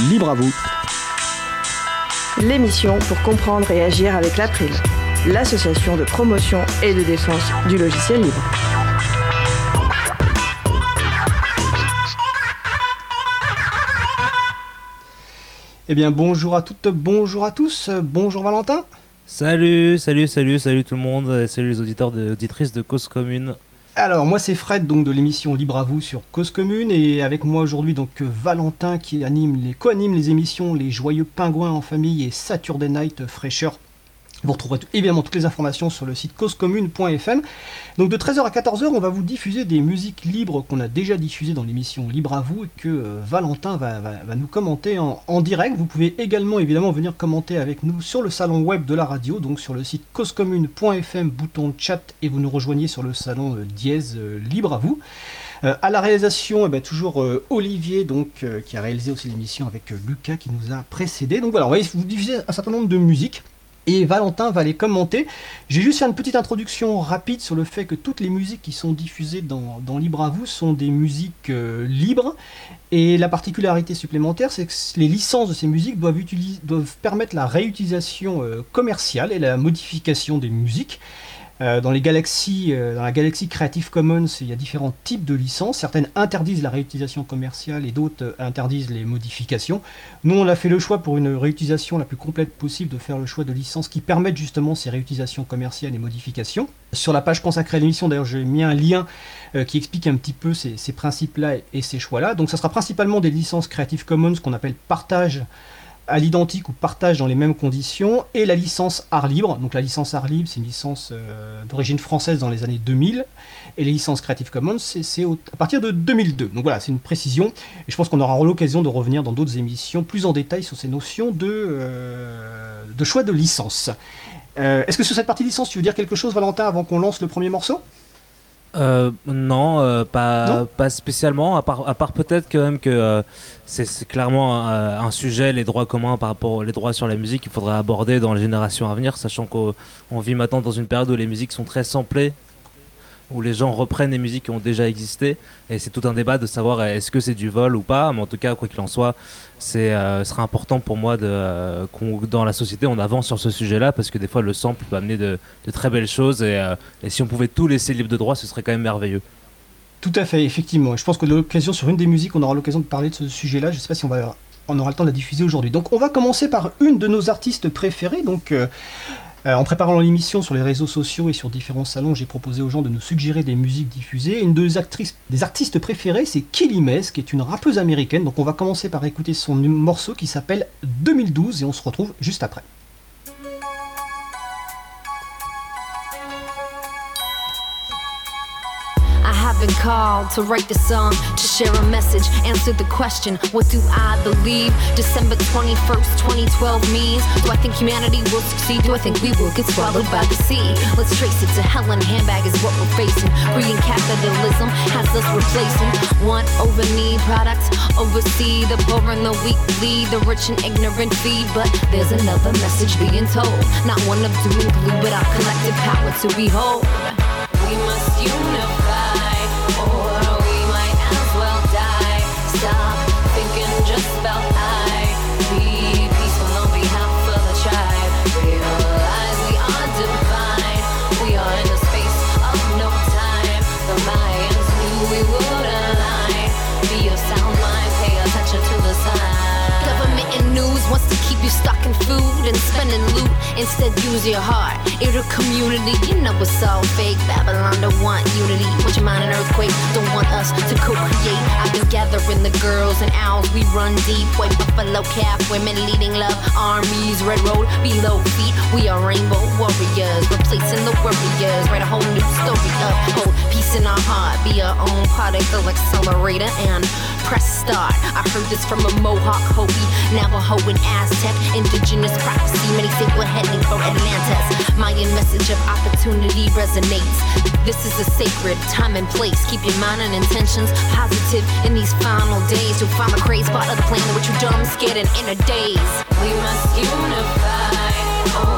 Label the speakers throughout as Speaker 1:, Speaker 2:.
Speaker 1: libre à vous.
Speaker 2: L'émission pour comprendre et agir avec l'April, l'association de promotion et de défense du logiciel libre.
Speaker 1: Eh bien, bonjour à toutes, bonjour à tous, bonjour Valentin.
Speaker 3: Salut, salut, salut, salut tout le monde, salut les auditeurs et auditrices de Cause Commune.
Speaker 1: Alors moi c'est Fred donc de l'émission Libre à vous sur Cause Commune. Et avec moi aujourd'hui donc Valentin qui anime les co-anime les émissions Les Joyeux Pingouins en famille et Saturday Night Fraîcheur vous retrouverez évidemment toutes les informations sur le site causecommune.fm. Donc de 13h à 14h, on va vous diffuser des musiques libres qu'on a déjà diffusées dans l'émission Libre à vous et que euh, Valentin va, nous commenter en, direct. Vous pouvez également évidemment venir commenter avec nous sur le salon web de la radio, donc sur le site causecommune.fm, bouton chat, et vous nous rejoignez sur le salon euh, dièse euh, Libre à vous. à la réalisation, eh ben, toujours Olivier, donc, qui a réalisé aussi l'émission avec Lucas qui nous a précédé. Donc voilà, on va vous diffuser un certain nombre de musiques et Valentin va les commenter. J'ai juste fait une petite introduction rapide sur le fait que toutes les musiques qui sont diffusées dans, Libre à vous sont des musiques euh, libres. Et la particularité supplémentaire, c'est que les licences de ces musiques doivent, permettre la réutilisation euh, commerciale et la modification des musiques. Euh, dans les galaxies, euh, dans la galaxie Creative Commons, il y a différents types de licences. Certaines interdisent la réutilisation commerciale et d'autres euh, interdisent les modifications. Nous, on a fait le choix pour une réutilisation la plus complète possible de faire le choix de licences qui permettent justement ces réutilisations commerciales et modifications. Sur la page consacrée à l'émission, d'ailleurs, j'ai mis un lien qui explique un petit peu ces, principes-là et ces choix-là. Donc, ça sera principalement des licences Creative Commons qu'on appelle partage à l'identique ou partage dans les mêmes conditions, et la licence art libre. Donc la licence art libre, c'est une licence euh, d'origine française dans les années 2000, et les licences Creative Commons, c'est à partir de 2002. Donc voilà, c'est une précision, et je pense qu'on aura l'occasion de revenir dans d'autres émissions plus en détail sur ces notions de, euh, choix de licence. Euh, est-ce que sur cette partie licence, tu veux dire quelque chose, Valentin, avant qu'on lance le premier morceau?
Speaker 3: Euh, non, euh, pas, pas spécialement, à part, à part peut-être quand même que euh, c'est clairement un, sujet, les droits communs par rapport aux droits sur la musique, qu'il faudrait aborder dans les générations à venir, sachant qu'on vit maintenant dans une période où les musiques sont très samplées où les gens reprennent des musiques qui ont déjà existé. Et c'est tout un débat de savoir est-ce que c'est du vol ou pas. Mais en tout cas, quoi qu'il en soit, c'est euh, sera important pour moi de, euh, qu'on, dans la société, on avance sur ce sujet-là parce que des fois, le sample peut amener de, très belles choses. Et, euh, et, si on pouvait tout laisser libre de droit, ce serait quand même merveilleux.
Speaker 1: Tout à fait, effectivement. Je pense que l'occasion, sur une des musiques, on aura l'occasion de parler de ce sujet-là. Je ne sais pas si on va on aura le temps de la diffuser aujourd'hui. Donc on va commencer par une de nos artistes préférées. Donc euh, en préparant l'émission sur les réseaux sociaux et sur différents salons, j'ai proposé aux gens de nous suggérer des musiques diffusées. Une des, actrices, des artistes préférés, c'est Kelly Mez, qui est une rappeuse américaine. Donc on va commencer par écouter son morceau qui s'appelle 2012 et on se retrouve juste après.
Speaker 4: Been called to write the song, to share a message, answer the question, what do I believe? December 21st, 2012 means, do I think humanity will succeed? Do I think we will get swallowed by the sea? Let's trace it to hell and handbag is what we're facing. Green capitalism has us replacing want over need products, oversee the poor and the weak, lead the rich and ignorant feed. But there's another message being told, not one of doom and gloom, but our collective power to behold. And spending loot. Instead, use your heart. It'll community. You know it's all fake. Babylon don't want unity. Want your mind an earthquake. Don't want us to co-create. I've been gathering the girls and owls. We run deep. White buffalo calf. Women leading love. Armies. Red road below feet. We are rainbow warriors. Replacing the warriors. Write a whole new story up. Hold Peace in our heart. Be our own particle accelerator and press start. I heard this from a Mohawk, Hopi, Navajo, and Aztec. Indigenous prophecy, many think we're heading for Atlantis. Mayan message of opportunity resonates. This is a sacred time and place. Keep your mind and intentions positive in these final days. To find the crazy spot of the planet, which you dumb, scared, and in a daze. We must unify. Oh,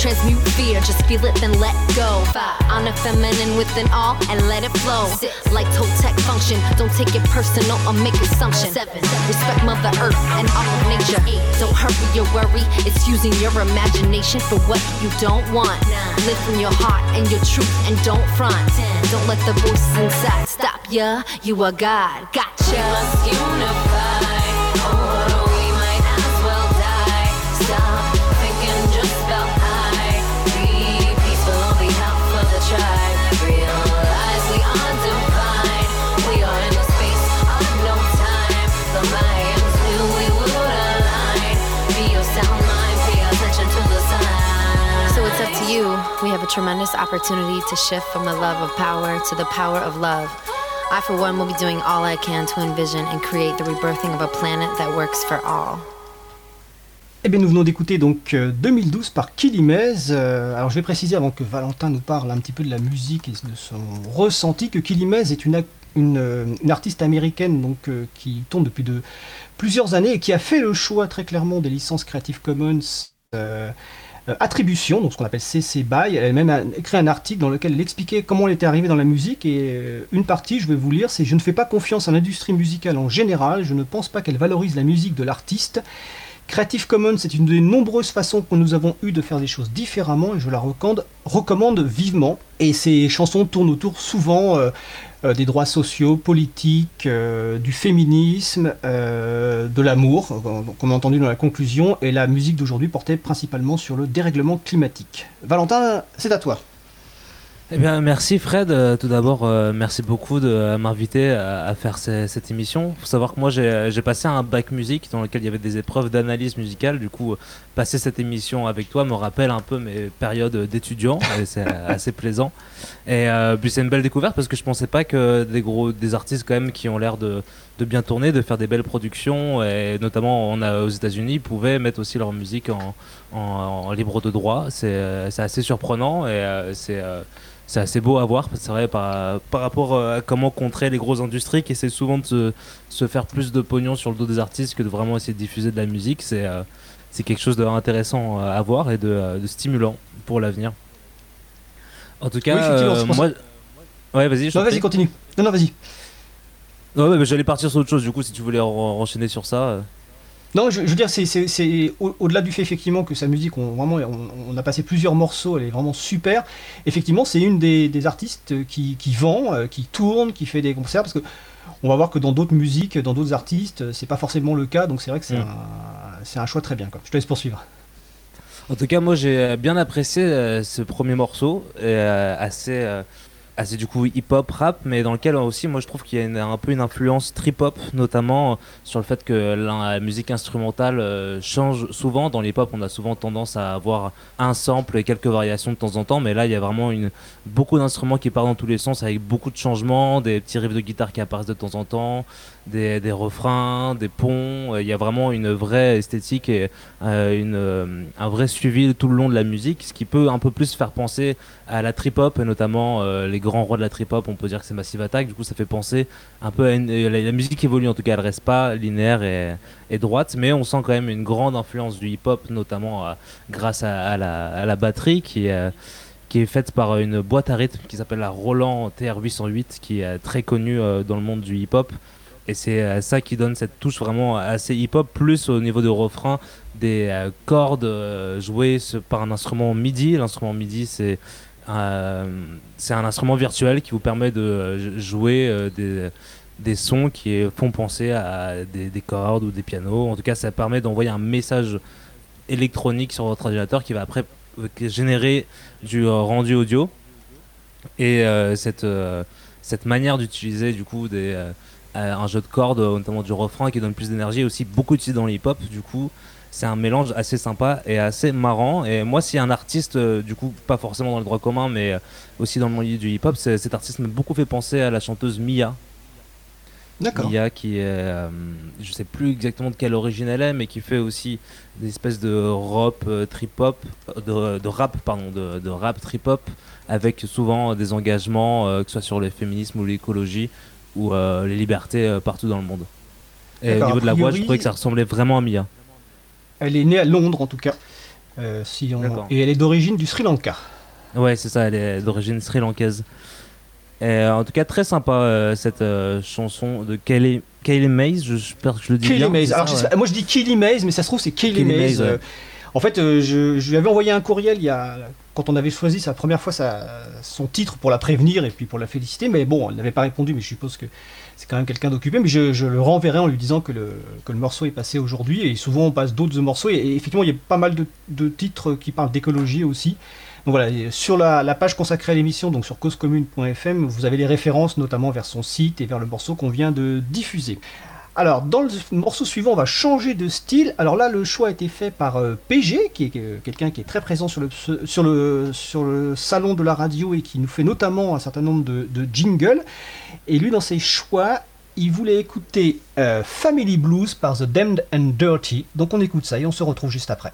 Speaker 4: Transmute fear. Just feel it, then let go. Five, honor feminine within all and let it flow. Six, like Totec function. Don't take it personal or make assumptions. Seven, respect Mother Earth and all of nature. Eight, don't hurry your worry. It's using your imagination for what you don't want. Nine, live from your heart and your truth and don't front. Ten, don't let the voices inside stop ya. You are God. Gotcha. We must unify. Have a tremendous opportunity to shift from the love of power to the power of love. I, for one, will be doing all I can to envision and create the rebirthing of a planet that works for all.
Speaker 1: Bien, nous venons d'écouter donc euh, 2012 par Kilimez. Euh, alors, je vais préciser avant que Valentin nous parle un petit peu de la musique et de son ressenti que Kilimez est une, euh, une artiste américaine donc euh, qui tourne depuis de plusieurs années et qui a fait le choix très clairement des licences Creative Commons. euh, euh, attribution, donc ce qu'on appelle CC BY. Elle a même écrit un article dans lequel elle expliquait comment elle était arrivée dans la musique et euh, une partie, je vais vous lire, c'est Je ne fais pas confiance à l'industrie musicale en général, je ne pense pas qu'elle valorise la musique de l'artiste. Creative Commons, c'est une des nombreuses façons que nous avons eu de faire des choses différemment et je la recommande, vivement. Et ces chansons tournent autour souvent euh, euh, des droits sociaux, politiques, euh, du féminisme, euh, de l'amour, euh, comme entendu dans la conclusion, et la musique d'aujourd'hui portait principalement sur le dérèglement climatique. Valentin, c'est à toi.
Speaker 3: Eh bien, merci Fred. Euh, tout d'abord, euh, merci beaucoup de euh, m'inviter à, à faire ce- cette émission. faut savoir que moi, j'ai passé un bac musique dans lequel il y avait des épreuves d'analyse musicale. Du coup, euh, passer cette émission avec toi me rappelle un peu mes périodes d'étudiant c'est assez plaisant. Et euh, puis c'est une belle découverte parce que je pensais pas que des gros, des artistes quand même qui ont l'air de, de bien tourner, de faire des belles productions et notamment on a, aux États-Unis pouvaient mettre aussi leur musique en, en, en libre de droit. C'est euh, assez surprenant et euh, c'est euh, c'est assez beau à voir, c'est vrai, par, par rapport à comment contrer les grosses industries qui essaient souvent de se, se faire plus de pognon sur le dos des artistes que de vraiment essayer de diffuser de la musique. C'est euh, quelque chose d'intéressant à voir et de, de stimulant pour l'avenir. En tout cas,
Speaker 1: Oui,
Speaker 3: euh, moi. Ouais, vas-y,
Speaker 1: Non, vas-y, continue. Non, non, vas-y.
Speaker 3: Ouais, bah, j'allais partir sur autre chose, du coup, si tu voulais en- enchaîner sur ça. euh.
Speaker 1: Non, je, je veux dire, c'est- c'est c'est au- au-delà du fait effectivement que sa musique, on, vraiment, on, on a passé plusieurs morceaux, elle est vraiment super. Effectivement, c'est une des, des artistes qui, qui vend, euh, qui tourne, qui fait des concerts, parce que on va voir que dans d'autres musiques, dans d'autres artistes, c'est pas forcément le cas, donc c'est vrai que c'est
Speaker 3: Mm.
Speaker 1: un, choix très bien. Quoi. Je te laisse poursuivre.
Speaker 3: En tout cas, moi j'ai bien apprécié euh, ce premier morceau, euh, assez, euh, assez du coup hip-hop, rap, mais dans lequel aussi moi je trouve qu'il y a un peu une influence trip-hop, notamment euh, sur le fait que la, musique instrumentale euh, change souvent. Dans l'hip-hop, on a souvent tendance à avoir un sample et quelques variations de temps en temps, mais là il y a vraiment beaucoup d'instruments qui partent dans tous les sens avec beaucoup de changements, des petits riffs de guitare qui apparaissent de temps en temps, des, refrains, des ponts. Euh, Il y a vraiment une vraie esthétique et euh, une, euh, un vrai suivi tout le long de la musique, ce qui peut un peu plus faire penser à la trip hop, et notamment les grands rois de la trip hop. On peut dire que c'est Massive Attack. Du coup, ça fait penser un peu à une, la, musique évolue en tout cas, elle reste pas linéaire et, droite, mais on sent quand même une grande influence du hip hop, notamment grâce à, la, à la batterie qui est qui est faite par une boîte à rythme qui s'appelle la Roland TR-808, qui est très connue dans le monde du hip-hop. Et c'est euh, ça qui donne cette touche vraiment assez hip-hop, plus au niveau de refrain, des euh, cordes euh, jouées par un instrument MIDI. L'instrument MIDI, c'est c'est un instrument virtuel qui vous permet de jouer des, des sons qui font penser à des, des cordes ou des pianos. En tout cas, ça permet d'envoyer un message électronique sur votre ordinateur qui va après générer du rendu audio. Et cette, cette manière d'utiliser du coup des, un jeu de cordes, euh, notamment du refrain qui donne plus d'énergie, aussi beaucoup utilisé dans le hip-hop. Du coup, c'est un mélange assez sympa et assez marrant. Et moi, si un artiste, euh, du coup, pas forcément dans le droit commun, mais euh, aussi dans le milieu du hip-hop, cet artiste m'a beaucoup fait penser à la chanteuse Mia. Mia qui est, euh, je sais plus exactement de quelle origine elle est, mais qui fait aussi des espèces de rap euh, trip hop, de, rap pardon, de, rap trip hop, avec souvent des engagements, que ce soit sur le féminisme ou l'écologie ou les libertés partout dans le monde. Et au niveau de la voix, je trouvais que ça ressemblait vraiment à Mia.
Speaker 1: Elle est née à Londres en tout cas, si et elle est d'origine du Sri Lanka.
Speaker 3: Ouais, c'est ça, elle est d'origine sri-lankaise. Euh, en tout cas, très sympa euh, cette euh, chanson de Kaylee, Mays. J'espère que je le dis bien.
Speaker 1: Mays. Alors, moi je dis Kaylee Mays, mais ça se trouve c'est Kaylee, Mays. en fait, je, je, lui avais envoyé un courriel il y a, on avait choisi sa première fois son titre pour la prévenir et puis pour la féliciter. Mais bon, elle n'avait pas répondu, mais je suppose que c'est quand même quelqu'un d'occupé. Mais je, le renverrai en lui disant que le, morceau est passé aujourd'hui. Et souvent, on passe d'autres morceaux. Et, effectivement, il y a pas mal de, de titres qui parlent d'écologie aussi. Donc voilà, sur la, page consacrée à l'émission, donc sur causecommune.fm, vous avez les références notamment vers son site et vers le morceau qu'on vient de diffuser. Alors, dans le morceau suivant, on va changer de style. Alors là, le choix a été fait par euh, PG, qui est euh, quelqu'un qui est très présent sur le, sur, le, sur le salon de la radio et qui nous fait notamment un certain nombre de, jingles. Et lui, dans ses choix, il voulait écouter euh, Family Blues par The Damned and Dirty. Donc on écoute ça et on se retrouve juste après.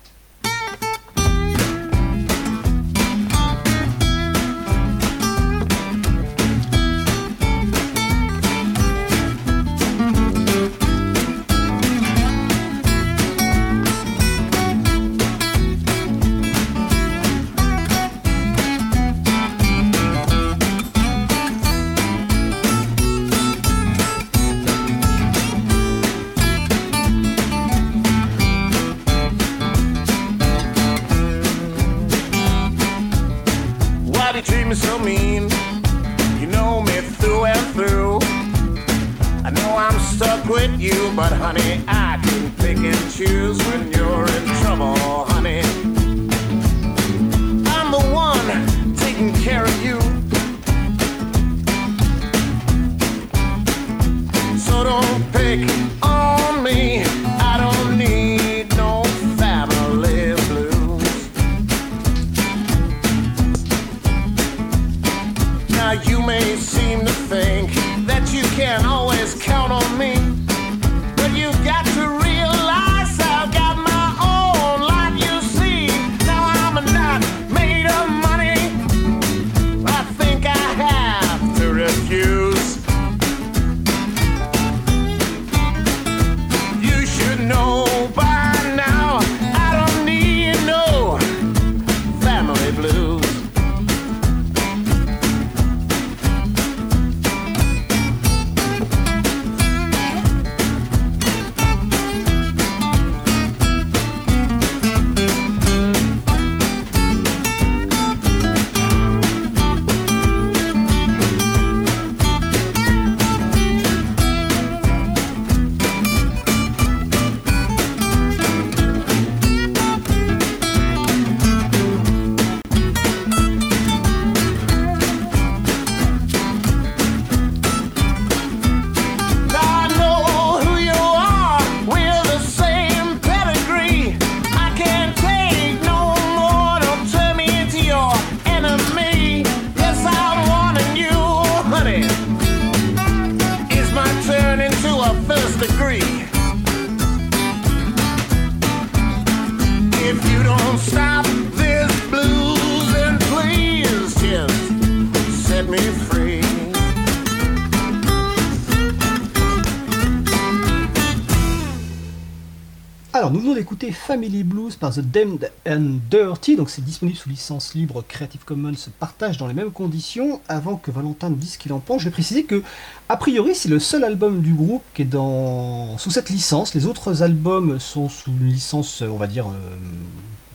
Speaker 1: Family Blues par The Damned and Dirty. Donc c'est disponible sous licence libre Creative Commons partage dans les mêmes conditions. Avant que Valentin ne dise ce qu'il en pense, je vais préciser que, a priori, c'est le seul album du groupe qui est dans... sous cette licence. Les autres albums sont sous une licence, on va dire,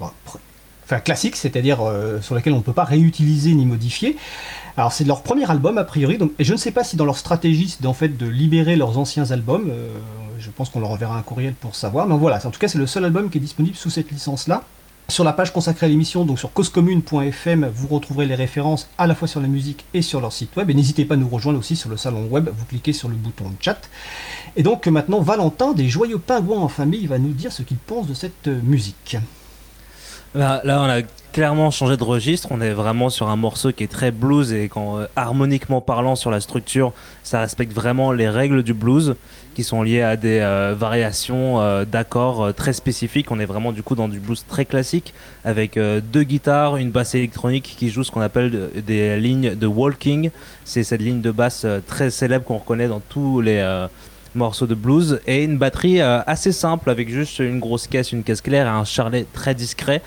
Speaker 1: euh, enfin, classique, c'est-à-dire euh, sur laquelle on ne peut pas réutiliser ni modifier. Alors c'est leur premier album a priori, et je ne sais pas si dans leur stratégie c'est en fait de libérer leurs anciens albums. Euh, je pense qu'on leur enverra un courriel pour savoir. Mais voilà, en tout cas, c'est le seul album qui est disponible sous cette licence-là. Sur la page consacrée à l'émission, donc sur causecommune.fm, vous retrouverez les références à la fois sur la musique et sur leur site web. Et n'hésitez pas à nous rejoindre aussi sur le salon web, vous cliquez sur le bouton chat. Et donc maintenant, Valentin des Joyeux Pingouins en famille va nous dire ce qu'il pense de cette musique.
Speaker 3: Là, là, on a clairement changé de registre. On est vraiment sur un morceau qui est très blues et quand euh, harmoniquement parlant sur la structure, ça respecte vraiment les règles du blues qui sont liées à des euh, variations euh, d'accords très spécifiques. On est vraiment du coup dans du blues très classique avec deux guitares, une basse électronique qui joue ce qu'on appelle des lignes de walking. C'est cette ligne de basse très célèbre qu'on reconnaît dans tous les morceaux de blues et une batterie assez simple avec juste une grosse caisse, une caisse claire et un charlet très discret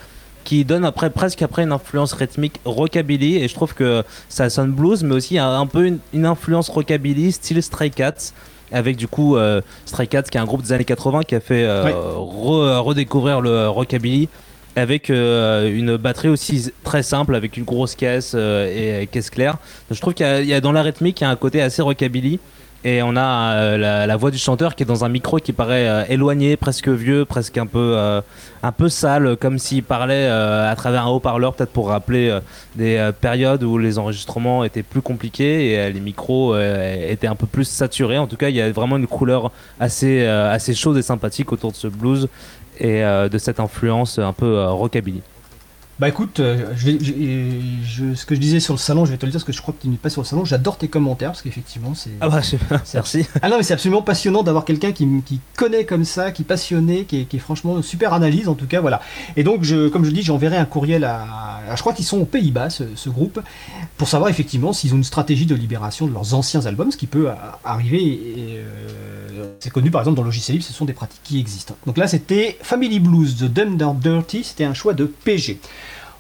Speaker 3: qui donne après presque après une influence rythmique rockabilly. Et je trouve que ça sonne blues mais aussi un, peu une, influence rockabilly style Stray Cats avec du coup euh, Stray Cats qui est un groupe des années 80 qui a fait euh, redécouvrir le rockabilly avec euh, une batterie aussi très simple avec une grosse caisse et caisse claire. je trouve qu'il y, a dans la rythmique il y a un côté assez rockabilly et on a euh, la, voix du chanteur qui est dans un micro qui paraît euh, éloigné, presque vieux, presque un peu, euh, un peu sale, comme s'il parlait à travers un haut-parleur, peut-être pour rappeler des périodes où les enregistrements étaient plus compliqués et les micros étaient un peu plus saturés. En tout cas, il y a vraiment une couleur assez, assez chaude et sympathique autour de ce blues et de cette influence un peu rockabilly.
Speaker 1: Bah écoute, euh, je ce que je disais sur le salon, je vais te le dire parce que je crois que tu n'es pas sur le salon. J'adore tes commentaires parce qu'effectivement, c'est.
Speaker 3: Ah bah, merci.
Speaker 1: Ah non, mais c'est absolument passionnant d'avoir quelqu'un qui, qui, connaît comme ça, qui est passionné, qui est, qui est, franchement super analyse en tout cas, voilà. Et donc, je, comme je dis, j'enverrai un courriel à. je crois qu'ils sont aux Pays-Bas, ce, groupe, pour savoir effectivement s'ils ont une stratégie de libération de leurs anciens albums, ce qui peut arriver. Et, euh, c'est connu par exemple dans Logiciel Libre, ce sont des pratiques qui existent. Donc là, c'était Family Blues de Dumb Down Dirty, c'était un choix de PG.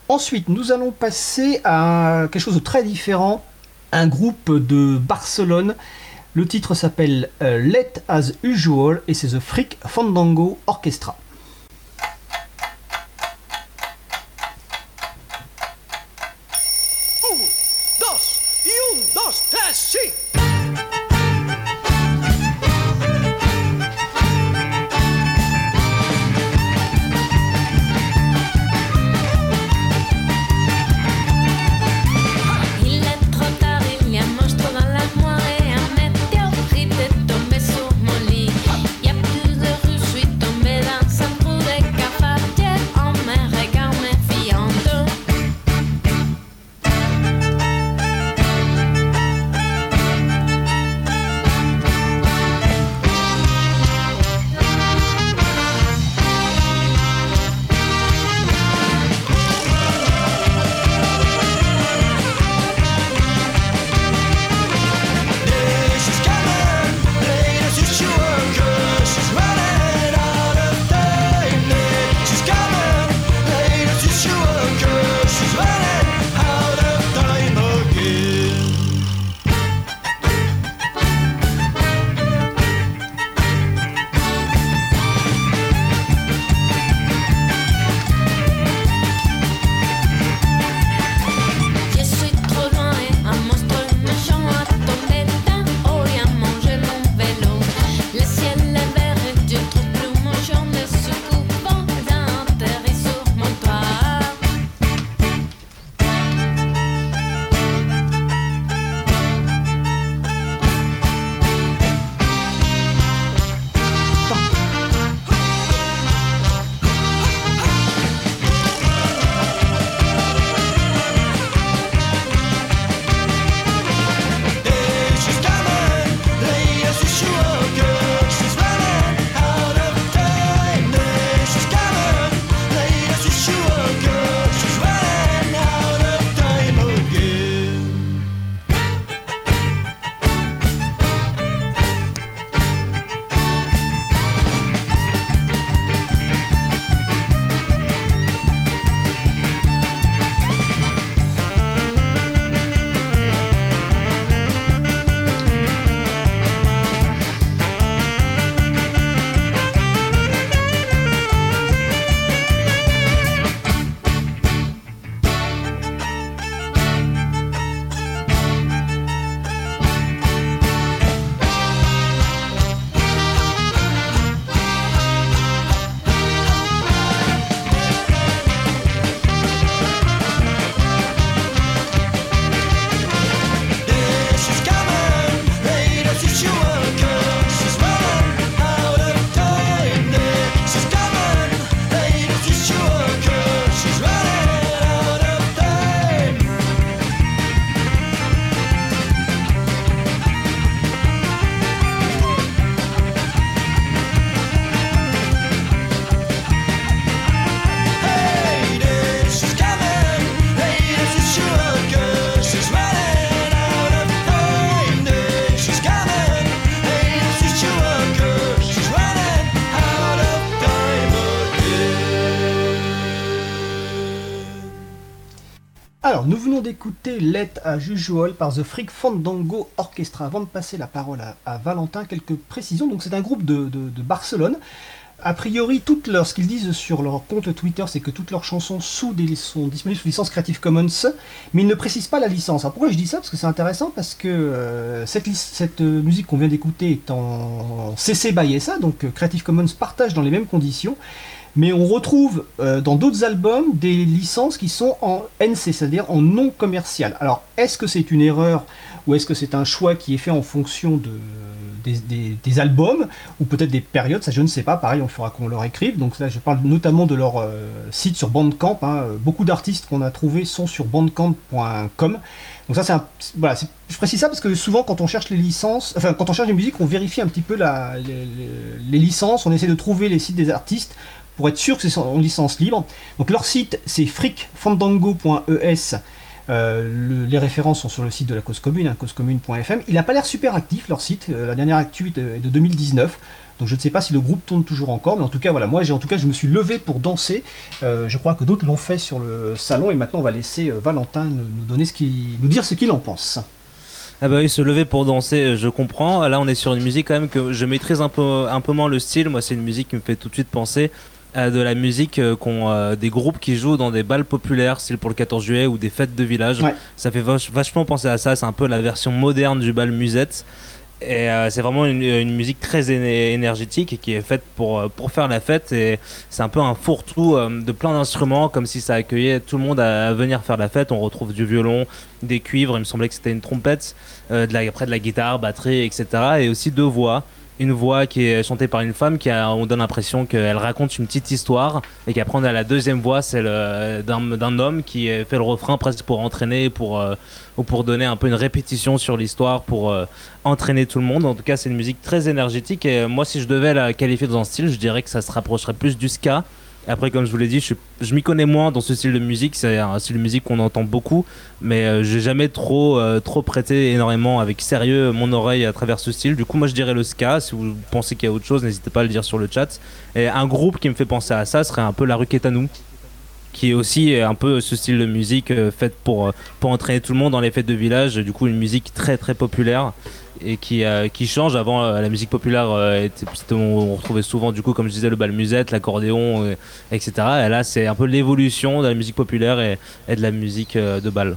Speaker 1: Ensuite, nous allons passer à quelque chose de très différent, un groupe de Barcelone. Le titre s'appelle euh, Let As Usual et c'est The Freak Fandango Orchestra. D'écouter Let à Jujual par The Freak Fandango Orchestra. Avant de passer la parole à, Valentin, quelques précisions. Donc, c'est un groupe de, Barcelone. A priori, toutes leurs, ce qu'ils disent sur leur compte Twitter, c'est que toutes leurs chansons sont disponibles sous licence Creative Commons, mais ils ne précisent pas la licence. Pourquoi je dis ça? Parce que c'est intéressant, parce que euh, cette, cette euh, musique qu'on vient d'écouter est en CC by SA, donc euh, Creative Commons partage dans les mêmes conditions. Mais on retrouve euh, dans d'autres albums des licences qui sont en NC, c'est-à-dire en non commercial. Alors, est-ce que c'est une erreur ou est-ce que c'est un choix qui est fait en fonction de, des, albums ou peut-être des périodes Ça, je ne sais pas. Pareil, on fera qu'on leur écrive. Donc là, je parle notamment de leur euh, site sur Bandcamp. Hein. Beaucoup d'artistes qu'on a trouvés sont sur bandcamp.com. Donc ça, c'est un, voilà, je précise ça parce que souvent, quand on cherche les licences, enfin, quand on cherche les musiques, on vérifie un petit peu les licences, on essaie de trouver les sites des artistes pour être sûr que c'est en licence libre. Donc leur site c'est frickfandango.es. Euh, les références sont sur le site de la cause commune, hein, causecommune.fm. Il n'a pas l'air super actif leur site. Euh, la dernière actu est de, 2019. Donc je ne sais pas si le groupe tourne toujours encore, mais en tout cas voilà, moi j'ai en tout cas je me suis levé pour danser. Euh, je crois que d'autres l'ont fait sur le salon et maintenant on va laisser Valentin nous, donner ce nous dire ce qu'il en pense.
Speaker 3: Ah bah oui, se lever pour danser, je comprends. Là, on est sur une musique quand même que je maîtrise un peu, un peu moins le style. Moi, c'est une musique qui me fait tout de suite penser de la musique euh, qu'ont euh, des groupes qui jouent dans des balles populaires, style pour le 14 juillet ou des fêtes de village. Ça fait vachement penser à ça. C'est un peu la version moderne du bal musette. Et euh, c'est vraiment une, musique très énergétique qui est faite pour, pour faire la fête. Et c'est un peu un fourre-tout de plein d'instruments, comme si ça accueillait tout le monde à, venir faire la fête. On retrouve du violon, des cuivres, il me semblait que c'était une trompette, de la, après de la guitare, batterie, etc. Et aussi deux voix une voix qui est chantée par une femme qui a, on donne l'impression qu'elle raconte une petite histoire et qu'après on a la deuxième voix celle d'un homme qui fait le refrain presque pour entraîner pour euh, ou pour donner un peu une répétition sur l'histoire pour euh, entraîner tout le monde. En tout cas c'est une musique très énergétique et moi si je devais la qualifier dans un style je dirais que ça se rapprocherait plus du ska après, comme je vous l'ai dit, je, m'y connais moins dans ce style de musique. C'est un style de musique qu'on entend beaucoup, mais euh, j'ai jamais trop, euh, trop prêté énormément avec sérieux mon oreille à travers ce style. Du coup, moi, je dirais le ska. Si vous pensez qu'il y a autre chose, n'hésitez pas à le dire sur le chat. Et un groupe qui me fait penser à ça serait un peu La Rue nous qui est aussi un peu ce style de musique euh, faite pour, pour entraîner tout le monde dans les fêtes de village. Du coup, une musique très très populaire et qui, euh, change. Avant, euh, la musique populaire, euh, on, retrouvait souvent, du coup, comme je disais, le bal musette, l'accordéon, etc. Et là, c'est un peu l'évolution de la musique populaire et de la musique de bal.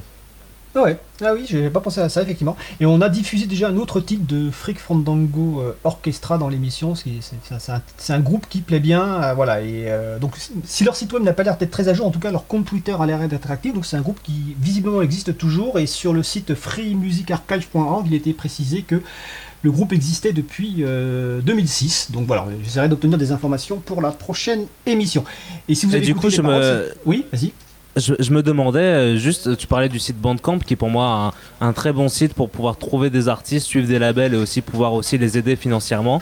Speaker 1: Ah ouais, ah oui, j'ai pas pensé à ça effectivement. Et on a diffusé déjà un autre titre de Freak Fandango euh, Orchestra dans l'émission. C'est un, groupe qui plaît bien, euh, voilà. Et euh, donc, si leur site web n'a pas l'air d'être très à jour, en tout cas leur compte Twitter a l'air d'être actif. Donc, c'est un groupe qui visiblement existe toujours. Et sur le site freemusicarchive.org, il était précisé que le groupe existait depuis 2006. Donc voilà, j'essaierai d'obtenir des informations pour la prochaine émission.
Speaker 3: Et si vous avez du coup, je me...
Speaker 1: oui, vas-y
Speaker 3: je, me demandais, euh, juste, tu parlais du site Bandcamp, qui est pour moi un, très bon site pour pouvoir trouver des artistes, suivre des labels et aussi pouvoir aussi les aider financièrement.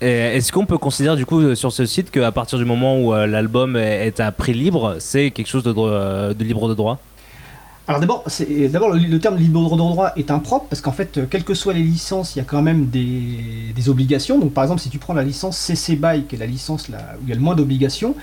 Speaker 3: Est-ce qu'on peut considérer du coup sur ce site qu'à partir du moment où euh, l'album est, à prix libre, c'est quelque chose de, euh, libre de droit?
Speaker 1: Alors d'abord, d'abord le, terme libre de droit est impropre parce qu'en fait, quelles que soient les licences, il y a quand même des, obligations. Donc par exemple, si tu prends la licence CC BY, qui est la licence où il y a le moins d'obligations,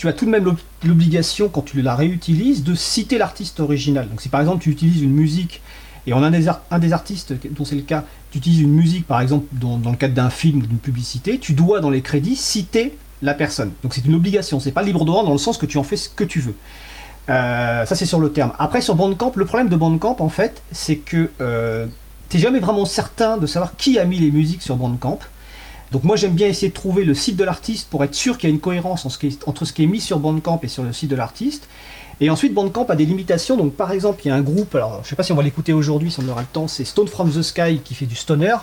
Speaker 1: tu as tout de même l'obligation, quand tu la réutilises, de citer l'artiste original. Donc si par exemple tu utilises une musique, et on a un des artistes dont c'est le cas, tu utilises une musique par exemple dans, le cadre d'un film ou d'une publicité, tu dois dans les crédits citer la personne. Donc c'est une obligation, c'est pas libre droit dans le sens que tu en fais ce que tu veux. Euh, ça c'est sur le terme. Après sur Bandcamp, le problème de Bandcamp en fait, c'est que euh, tu n'es jamais vraiment certain de savoir qui a mis les musiques sur Bandcamp. Donc moi j'aime bien essayer de trouver le site de l'artiste pour être sûr qu'il y a une cohérence entre ce qui est mis sur Bandcamp et sur le site de l'artiste. Et ensuite Bandcamp a des limitations, donc par exemple il y a un groupe, alors je ne sais pas si on va l'écouter aujourd'hui, si on aura le temps, c'est Stone from the Sky qui fait du stoner.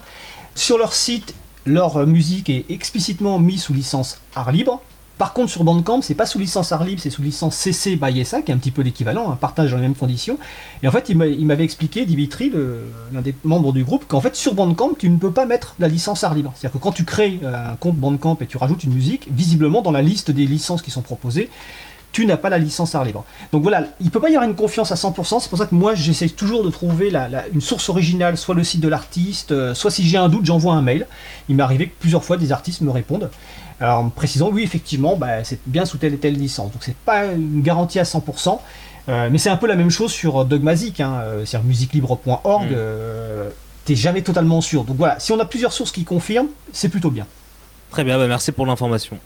Speaker 1: Sur leur site, leur musique est explicitement mise sous licence art libre. Par contre, sur Bandcamp, c'est pas sous licence art libre, c'est sous licence CC by SA, qui est un petit peu l'équivalent, un partage dans les mêmes conditions. Et en fait, il m'avait expliqué, Dimitri, l'un des membres du groupe, qu'en fait, sur Bandcamp, tu ne peux pas mettre la licence art libre. C'est-à-dire que quand tu crées euh, un compte Bandcamp et tu rajoutes une musique, visiblement, dans la liste des licences qui sont proposées, tu n'as pas la licence art libre. Donc voilà, il ne peut pas y avoir une confiance à 100%, c'est pour ça que moi j'essaie toujours de trouver une source originale, soit le site de l'artiste, euh, soit si j'ai un doute, j'envoie un mail. Il m'est arrivé que plusieurs fois des artistes me répondent. Alors en précisant, oui, effectivement, bah, c'est bien sous telle et telle licence. Donc c'est pas une garantie à 100%. mais c'est un peu la même chose sur Dogmazic, hein, c'est-à-dire musiclibre.org. Mm. T'es jamais totalement sûr. Donc voilà, si on a plusieurs sources qui confirment, c'est plutôt bien.
Speaker 3: Très bien, bah, merci pour l'information.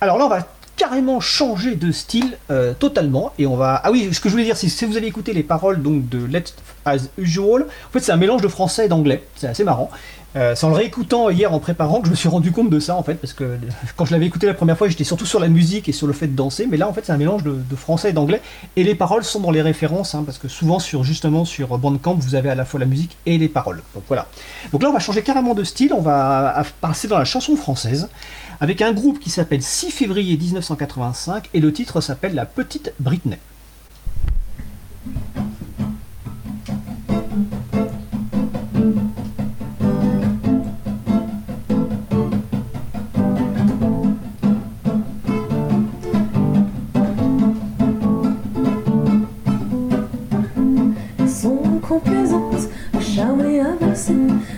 Speaker 1: Alors là, on va carrément changer de style euh, totalement. Et on va ah oui ce que je voulais dire c'est si vous avez écouté les paroles donc de Let's As Usual en fait c'est un mélange de français et d'anglais. C'est assez marrant. Euh, c'est en le réécoutant hier en préparant que je me suis rendu compte de ça en fait parce que quand je l'avais écouté la première fois j'étais surtout sur la musique et sur le fait de danser. Mais là en fait c'est un mélange de, français et d'anglais. Et les paroles sont dans les références hein, parce que souvent sur justement sur Bandcamp vous avez à la fois la musique et les paroles. Donc voilà. Donc là on va changer carrément de style. On va passer dans la chanson française avec un groupe qui s'appelle 6 février 1985 et le titre s'appelle La Petite Britney.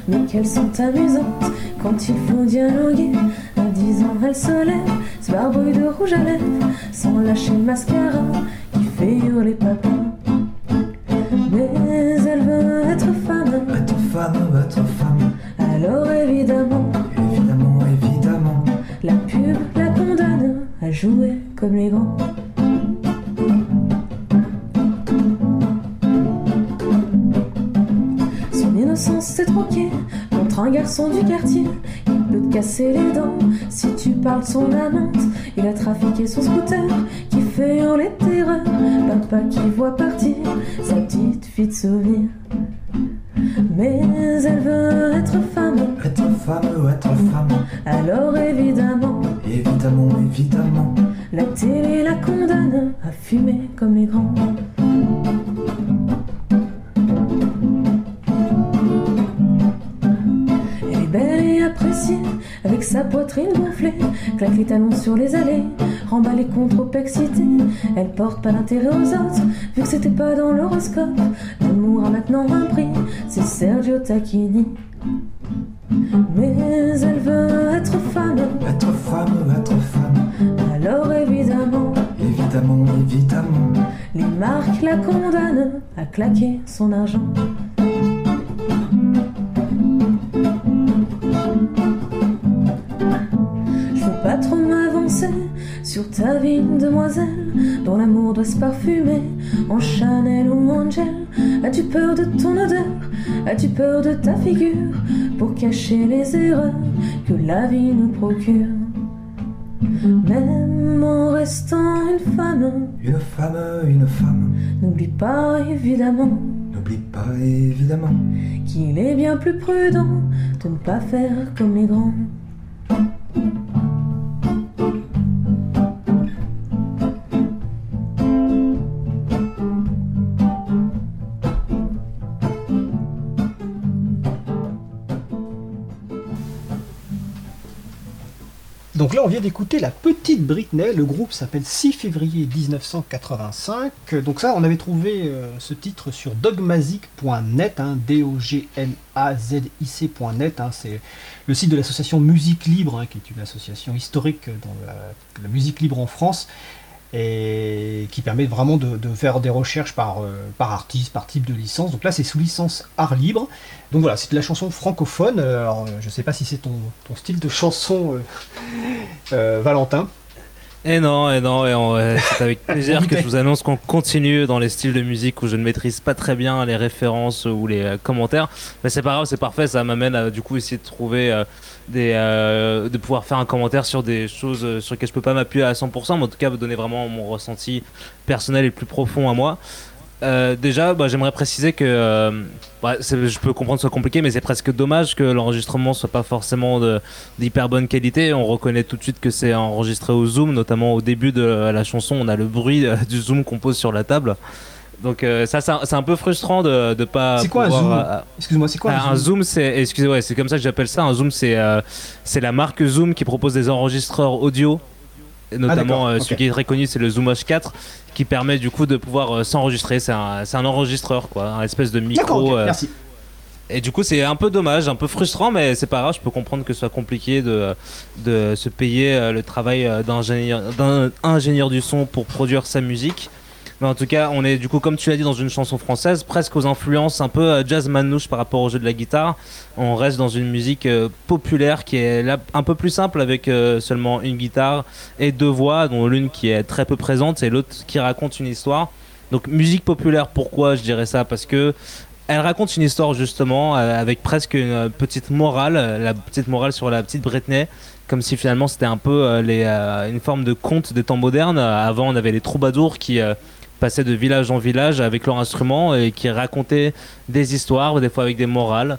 Speaker 5: Mais qu'elles sont amusantes quand il faut dialoguer ans, elle se lève, se barbouille de rouge à lèvres, sans lâcher le mascara qui fait hurler papa. Mais elle veut être femme,
Speaker 6: être femme, être femme.
Speaker 5: Alors évidemment,
Speaker 6: évidemment, évidemment,
Speaker 5: la pub la condamne à jouer comme les grands. Innocence s'est troquée contre un garçon du quartier peut te casser les dents si tu parles son amante. Il a trafiqué son scooter qui fait hurler terreur. Papa qui voit partir sa petite fille de souvenir. Mais elle veut être femme.
Speaker 6: Être femme ou être femme.
Speaker 5: Alors évidemment,
Speaker 6: évidemment, évidemment,
Speaker 5: la télé la condamne à fumer comme les grands. Sa poitrine gonflée, claque les talons sur les allées, remballée contre trop excitée. Elle porte pas d'intérêt aux autres, vu que c'était pas dans l'horoscope. L'amour a maintenant un prix, c'est Sergio Tacchini. Mais elle veut être femme.
Speaker 6: Être femme, être femme.
Speaker 5: Alors évidemment,
Speaker 6: évidemment, évidemment,
Speaker 5: les marques la condamnent à claquer son argent. Sur ta vie, demoiselle, dont l'amour doit se parfumer en Chanel ou Angel. As-tu peur de ton odeur? As-tu peur de ta figure pour cacher les erreurs que la vie nous procure? Même en restant une femme,
Speaker 6: une femme, une femme,
Speaker 5: n'oublie pas évidemment,
Speaker 6: n'oublie pas évidemment.
Speaker 5: Qu'il est bien plus prudent de ne pas faire comme les grands.
Speaker 1: Donc là, on vient d'écouter la petite Britney. Le groupe s'appelle 6 février 1985. Donc ça, on avait trouvé euh, ce titre sur dogmazic.net, hein, D-O-G-M-A-Z-I-C.net. Hein, c'est le site de l'association Musique Libre, hein, qui est une association historique dans la musique libre en France et qui permet vraiment de, faire des recherches par, euh, par artiste, par type de licence. Donc là, c'est sous licence art libre. Donc voilà, c'est de la chanson francophone. Alors, je ne sais pas si c'est ton, style de chanson, euh, euh, Valentin.
Speaker 3: Et non, et non, et c'est avec plaisir que je vous annonce qu'on continue dans les styles de musique où je ne maîtrise pas très bien les références ou les commentaires. Mais c'est pas grave, c'est parfait, ça m'amène à du coup essayer de trouver des, euh, de pouvoir faire un commentaire sur des choses euh, sur lesquelles je peux pas m'appuyer à 100%, mais en tout cas me donner vraiment mon ressenti personnel et plus profond à moi. Euh, déjà, bah, j'aimerais préciser que bah, je peux comprendre que ce soit compliqué, mais c'est presque dommage que l'enregistrement soit pas forcément d'hyper bonne qualité. On reconnaît tout de suite que c'est enregistré au zoom, notamment au début de la chanson, on a le bruit du zoom qu'on pose sur la table. Donc euh, ça, c'est un peu frustrant de ne pas.
Speaker 1: C'est quoi un zoom euh, Excuse-moi, c'est quoi
Speaker 3: un, un zoom, C'est excusez c'est comme ça que j'appelle ça. Un zoom, c'est euh, c'est la marque Zoom qui propose des enregistreurs audio, notamment ah, celui qui est très connu, c'est le Zoom H4, qui permet du coup de pouvoir s'enregistrer. C'est un, un, enregistreur, quoi, un espèce de micro.
Speaker 1: merci.
Speaker 3: Et du coup, c'est un peu dommage, un peu frustrant, mais c'est pas grave. Je peux comprendre que ce soit compliqué de, de se payer le travail d'un ingénieur du son pour produire sa musique. Mais en tout cas, on est du coup, comme tu l'as dit, dans une chanson française, presque aux influences un peu euh, jazz manouche par rapport au jeu de la guitare. On reste dans une musique euh, populaire qui est là un peu plus simple avec euh, seulement une guitare et deux voix, dont l'une qui est très peu présente et l'autre qui raconte une histoire. Donc musique populaire, pourquoi je dirais ça? Parce que elle raconte une histoire justement avec presque une petite morale, la petite morale sur la petite Britney comme si finalement c'était un peu les, une forme de conte des temps modernes. Avant, on avait les troubadours qui passaient de village en village avec leur instrument et qui racontaient des histoires, des fois avec des morales.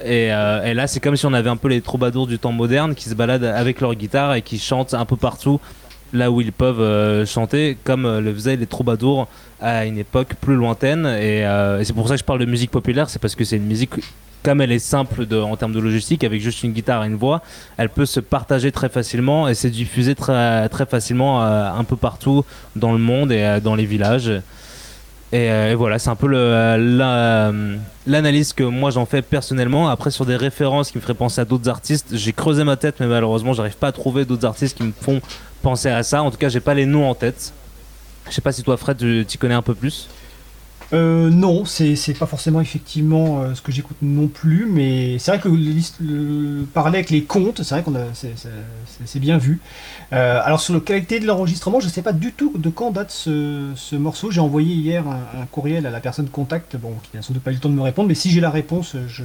Speaker 3: Et, euh, et là, c'est comme si on avait un peu les troubadours du temps moderne qui se baladent avec leur guitare et qui chantent un peu partout là où ils peuvent euh, chanter, comme euh, le faisaient les troubadours à une époque plus lointaine. Et c'est pour ça que je parle de musique populaire, c'est parce que c'est une musique comme elle est simple en termes de logistique, avec juste une guitare et une voix, elle peut se partager très facilement et se diffuser très, très facilement euh, un peu partout dans le monde et euh, dans les villages. Et, euh, voilà, c'est un peu l'analyse que moi j'en fais personnellement. Après, sur des références qui me feraient penser à d'autres artistes, j'ai creusé ma tête, mais malheureusement, j'arrive pas à trouver d'autres artistes qui me font penser à ça. En tout cas, j'ai pas les noms en tête. Je sais pas si toi, Fred, tu t'y connais un peu plus.
Speaker 1: Euh, non, c'est pas forcément effectivement euh, ce que j'écoute non plus, mais c'est vrai que le, le, parler avec les comptes, c'est vrai qu'on a c'est bien vu. Euh, alors sur la qualité de l'enregistrement, je ne sais pas du tout de quand date ce, morceau. J'ai envoyé hier un, courriel à la personne contact, bon, qui n'a sans doute pas eu le temps de me répondre, mais si j'ai la réponse, je,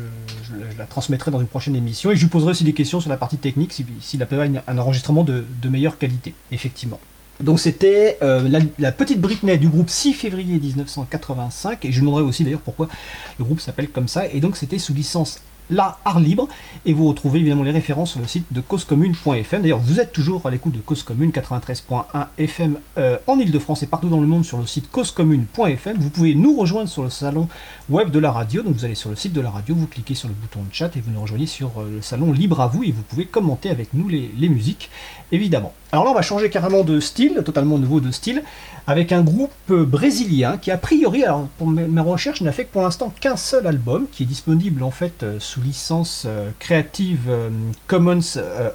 Speaker 1: la transmettrai dans une prochaine émission et je lui poserai aussi des questions sur la partie technique, s'il si, a un enregistrement de meilleure qualité, effectivement. Donc c'était euh, la, petite Britney du groupe 6 février 1985, et je demanderai aussi d'ailleurs pourquoi le groupe s'appelle comme ça, et donc c'était sous licence la art libre. Et vous retrouvez évidemment les références sur le site de causecommune.fm. D'ailleurs, vous êtes toujours à l'écoute de Cause Commune 93.1 FM euh, en Ile-de-France et partout dans le monde sur le site causecommune.fm. Vous pouvez nous rejoindre sur le salon web de la radio. Donc vous allez sur le site de la radio, vous cliquez sur le bouton de chat et vous nous rejoignez sur euh, le salon libre à vous et vous pouvez commenter avec nous les musiques, évidemment. Alors là, on va changer carrément de style, totalement nouveau de style avec un groupe brésilien qui a priori, alors pour mes recherches, n'a fait que pour l'instant qu'un seul album, qui est disponible en fait euh, sous licence euh, Creative euh, Commons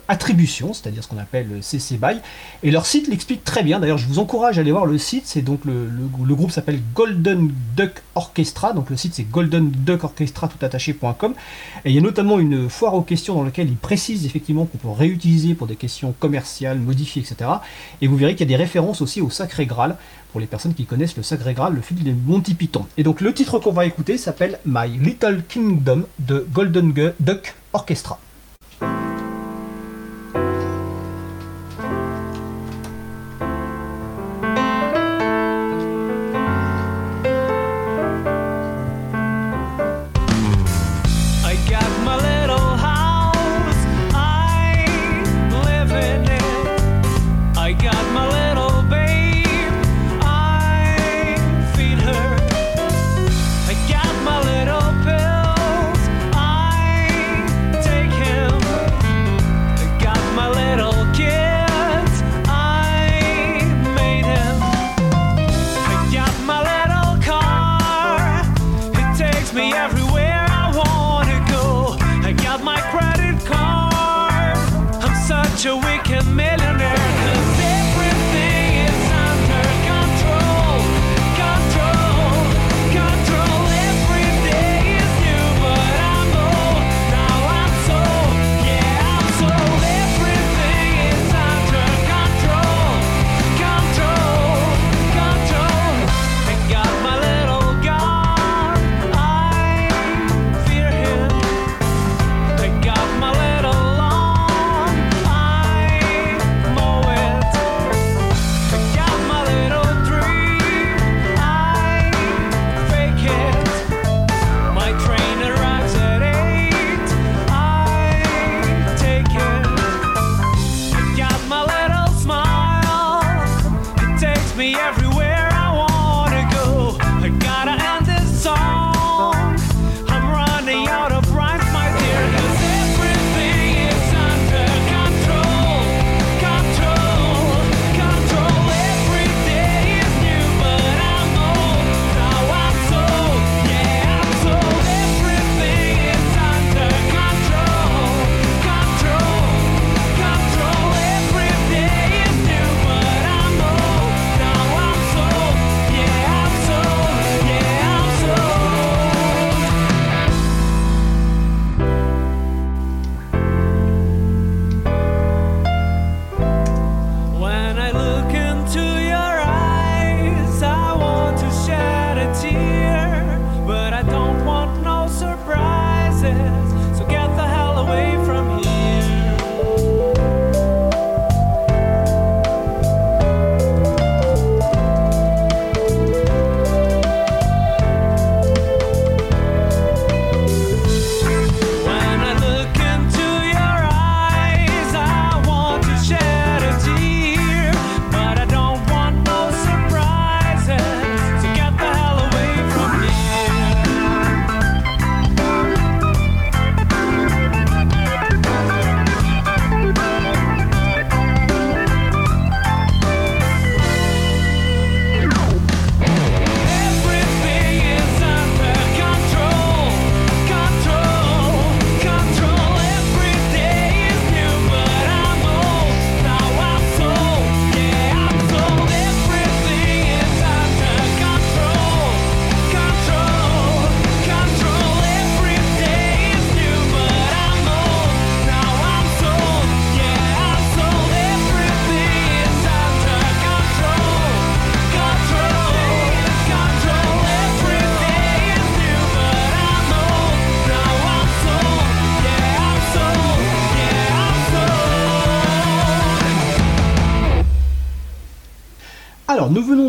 Speaker 1: Attribution, c'est-à-dire ce qu'on appelle CC BY, et leur site l'explique très bien, d'ailleurs je vous encourage à aller voir le site, c'est donc le, groupe s'appelle Golden Duck Orchestra, donc le site c'est Golden Duck Orchestra tout attaché.com, et il y a notamment une foire aux questions dans laquelle ils précisent effectivement qu'on peut réutiliser pour des questions commerciales, modifiées, etc. Et vous verrez qu'il y a des références aussi au Sacré Graal, pour les personnes qui connaissent le Sacré Graal, le fil des Monty Python. Et donc le titre qu'on va écouter s'appelle My Little Kingdom de Golden Duck Orchestra.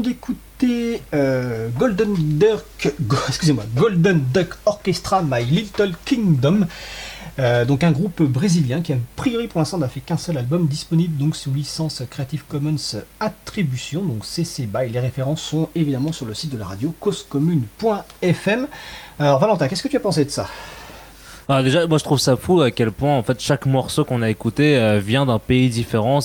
Speaker 1: D'écouter euh, Golden Duck, excusez-moi, Golden Duck Orchestra My Little Kingdom. Euh, donc un groupe brésilien qui a priori pour l'instant n'a fait qu'un seul album disponible donc sous licence Creative Commons Attribution donc CC BY. Les références sont évidemment sur le site de la radio causecommune.fm. Alors Valentin, qu'est-ce que tu as pensé de ça?
Speaker 3: Ah, déjà, moi je trouve ça fou à quel point en fait chaque morceau qu'on a écouté euh, vient d'un pays différent.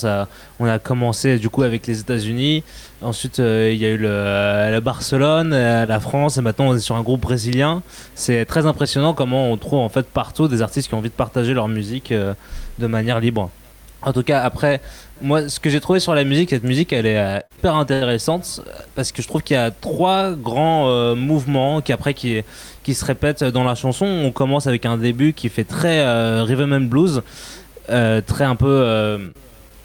Speaker 3: On a commencé du coup avec les États-Unis, ensuite euh, il y a eu le, la Barcelone, la France, et maintenant on est sur un groupe brésilien. C'est très impressionnant comment on trouve en fait partout des artistes qui ont envie de partager leur musique euh, de manière libre. En tout cas, après, moi, ce que j'ai trouvé sur la musique, cette musique, elle est hyper intéressante parce que je trouve qu'il y a trois grands mouvements qui après qui qui se répète dans la chanson. On commence avec un début qui fait très euh, rhythm and blues, euh, très un peu euh,